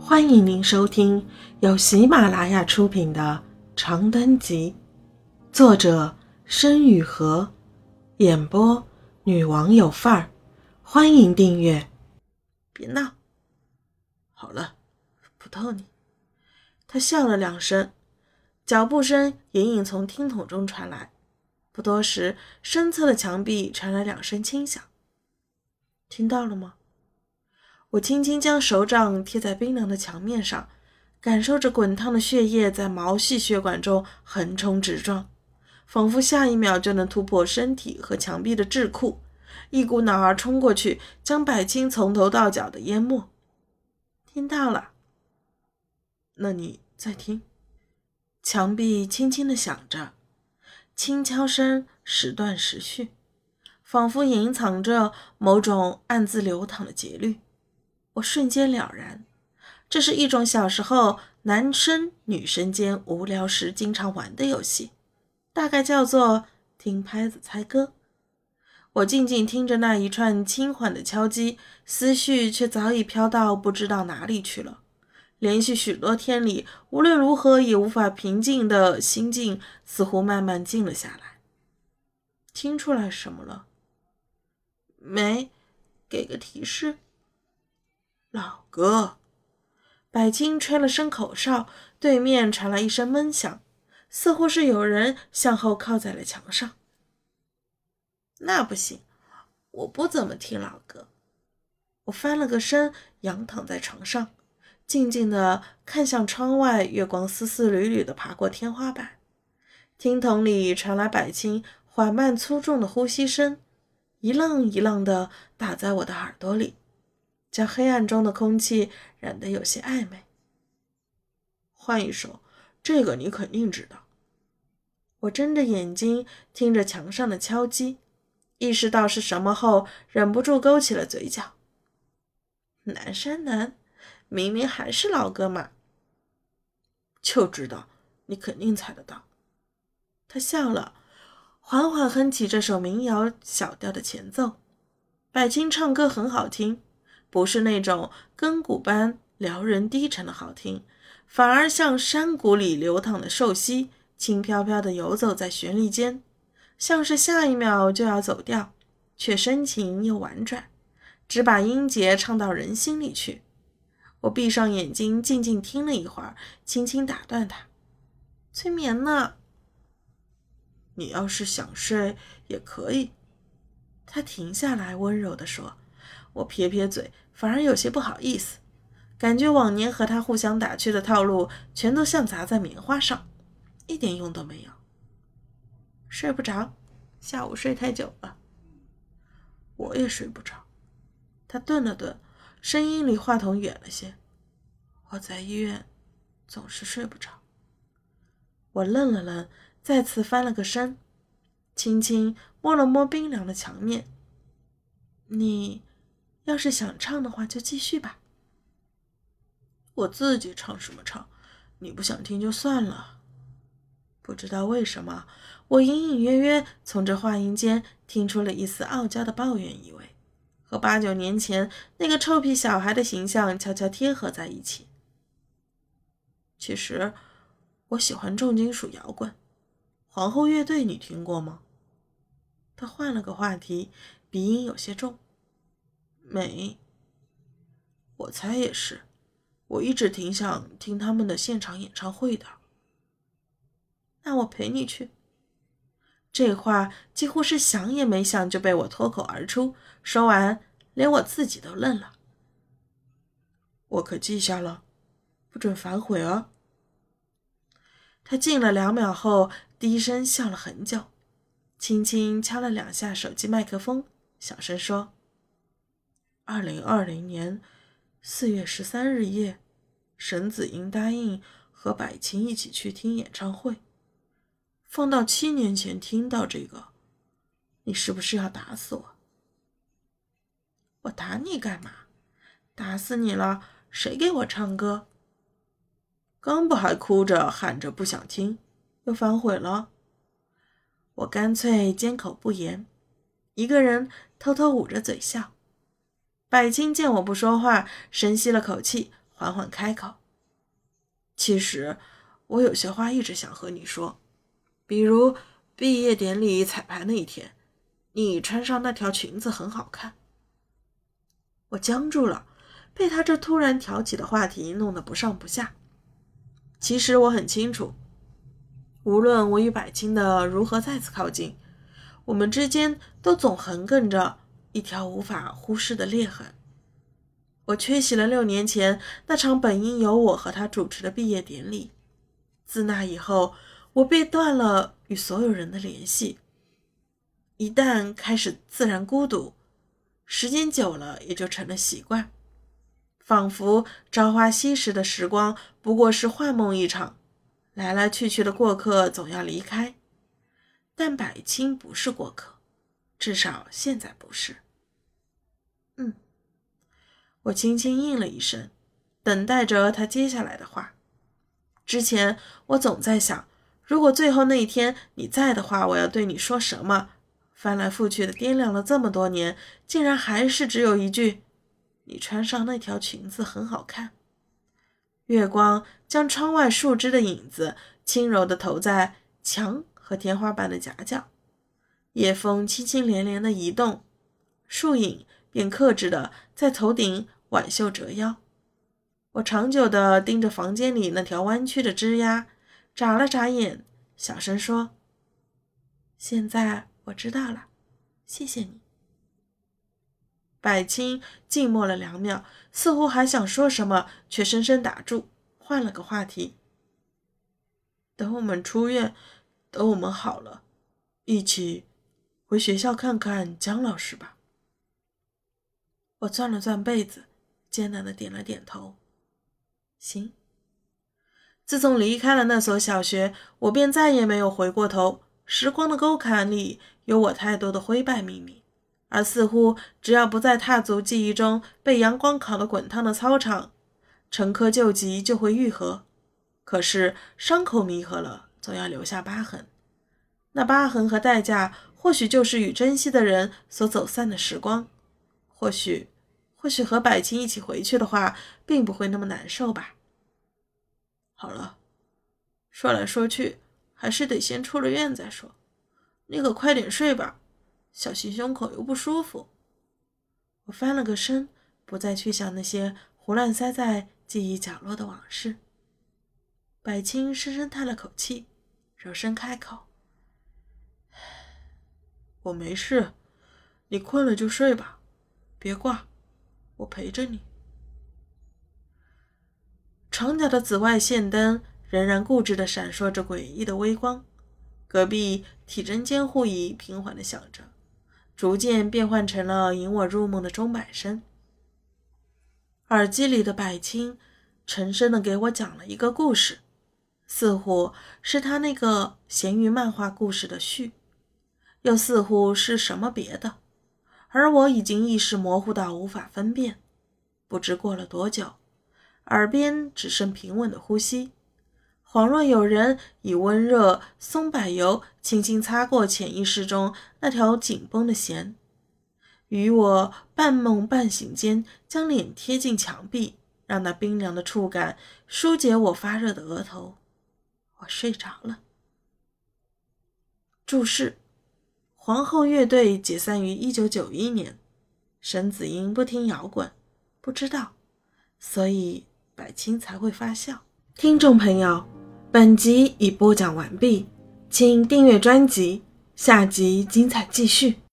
欢迎您收听由喜马拉雅出品的《长灯集》，作者申雨禾，演播女王有范儿。欢迎订阅。别闹，好了，不逗你。他笑了两声，脚步声隐隐从听筒中传来。不多时，身侧的墙壁传来两声轻响。听到了吗？我轻轻将手掌贴在冰凉的墙面上，感受着滚烫的血液在毛细血管中横冲直撞，仿佛下一秒就能突破身体和墙壁的桎梏，一股脑儿冲过去，将百青从头到脚的淹没。听到了，那你再听。墙壁轻轻的响着，轻敲声时断时续，仿佛隐藏着某种暗自流淌的节律。我瞬间了然，这是一种小时候男生女生间无聊时经常玩的游戏，大概叫做听拍子猜歌。我静静听着那一串轻缓的敲击，思绪却早已飘到不知道哪里去了。连续许多天里，无论如何也无法平静的心境，似乎慢慢静了下来。听出来什么了？没，给个提示。老哥，百青吹了声口哨，对面传来一声闷响，似乎是有人向后靠在了墙上。那不行，我不怎么听老歌。我翻了个身，仰躺在床上，静静的看向窗外，月光丝丝缕缕的爬过天花板。听筒里传来百青缓慢粗重的呼吸声，一浪一浪的打在我的耳朵里。将黑暗中的空气染得有些暧昧。换一首，这个你肯定知道。我睁着眼睛听着墙上的敲击，意识到是什么后，忍不住勾起了嘴角。南山南，明明还是老歌嘛。就知道你肯定猜得到。他笑了，缓缓哼起这首民谣小调的前奏。百青唱歌很好听。不是那种亘古般撩人低沉的好听，反而像山谷里流淌的瘦溪，轻飘飘地游走在旋律间，像是下一秒就要走掉，却深情又婉转，只把音节唱到人心里去。我闭上眼睛，静静听了一会儿，轻轻打断他：“催眠呢。你要是想睡也可以。”他停下来，温柔地说。我撇撇嘴，反而有些不好意思，感觉往年和他互相打趣的套路全都像砸在棉花上，一点用都没有。睡不着，下午睡太久了。我也睡不着。他顿了顿，声音离话筒远了些。我在医院总是睡不着。我愣了愣，再次翻了个身，轻轻摸了摸冰凉的墙面。你。要是想唱的话，就继续吧。我自己唱什么唱？你不想听就算了。不知道为什么，我隐隐约约从这话音间听出了一丝傲娇的抱怨意味，和八九年前那个臭屁小孩的形象悄悄贴合在一起。其实，我喜欢重金属摇滚，皇后乐队你听过吗？他换了个话题，鼻音有些重。没，我猜也是。我一直挺想听他们的现场演唱会的。那我陪你去。这话几乎是想也没想就被我脱口而出。说完，连我自己都愣了。我可记下了，不准反悔哦。他静了两秒后，低声笑了很久，轻轻敲了两下手机麦克风，小声说。二零二零年四月十三日夜，沈子英答应和百青一起去听演唱会。放到七年前听到这个，你是不是要打死我？我打你干嘛？打死你了，谁给我唱歌？刚不还哭着喊着不想听，又反悔了？我干脆缄口不言，一个人偷偷捂着嘴笑。百青见我不说话，深吸了口气，缓缓开口：“其实我有些话一直想和你说，比如毕业典礼彩排那一天，你穿上那条裙子很好看。”我僵住了，被他这突然挑起的话题弄得不上不下。其实我很清楚，无论我与百青的如何再次靠近，我们之间都总横亘着一条无法忽视的裂痕。我缺席了六年前那场本应由我和他主持的毕业典礼，自那以后，我便断了与所有人的联系。一旦开始自然孤独。时间久了，也就成了习惯，仿佛朝花夕拾的时光不过是幻梦一场，来来去去的过客总要离开。但百青不是过客，至少现在不是。我轻轻应了一声，等待着他接下来的话。之前我总在想，如果最后那一天你在的话，我要对你说什么。翻来覆去的掂量了这么多年，竟然还是只有一句：“你穿上那条裙子很好看。”月光将窗外树枝的影子轻柔地投在墙和天花板的夹角，夜风轻轻连连地移动，树影便克制地在头顶挽袖折腰。我长久地盯着房间里那条弯曲的枝桠，眨了眨眼，小声说：“现在。”我知道了，谢谢你。百青静默了两秒，似乎还想说什么，却深深打住，换了个话题。等我们出院，等我们好了，一起回学校看看姜老师吧。我攥了攥被子，艰难的点了点头。行。自从离开了那所小学，我便再也没有回过头。时光的沟坎里有我太多的灰败秘密，而似乎只要不再踏足记忆中被阳光烤得滚烫的操场，陈疴旧疾就会愈合。可是伤口弥合了，总要留下疤痕，那疤痕和代价，或许就是与珍惜的人所走散的时光。或许，或许和百青一起回去的话，并不会那么难受吧。好了，说来说去。还是得先出了院再说。你可快点睡吧，小心胸口又不舒服。我翻了个身，不再去想那些胡乱塞在记忆角落的往事。百青深深叹了口气，柔声开口：“我没事，你困了就睡吧，别挂，我陪着你。”床角的紫外线灯。仍然固执地闪烁着诡异的微光，隔壁体征监护仪平缓地响着，逐渐变换成了引我入梦的钟摆声。耳机里的百青沉声地给我讲了一个故事，似乎是他那个咸鱼漫画故事的序，又似乎是什么别的，而我已经意识模糊到无法分辨。不知过了多久，耳边只剩平稳的呼吸。恍若有人以温热松柏油轻轻擦过潜意识中那条紧绷的弦，与我半梦半醒间将脸贴近墙壁，让那冰凉的触感疏解我发热的额头。我睡着了。注释：皇后乐队解散于一九九一年，沈子英不听摇滚，不知道，所以百青才会发笑。听众朋友。本集已播讲完毕，请订阅专辑，下集精彩继续。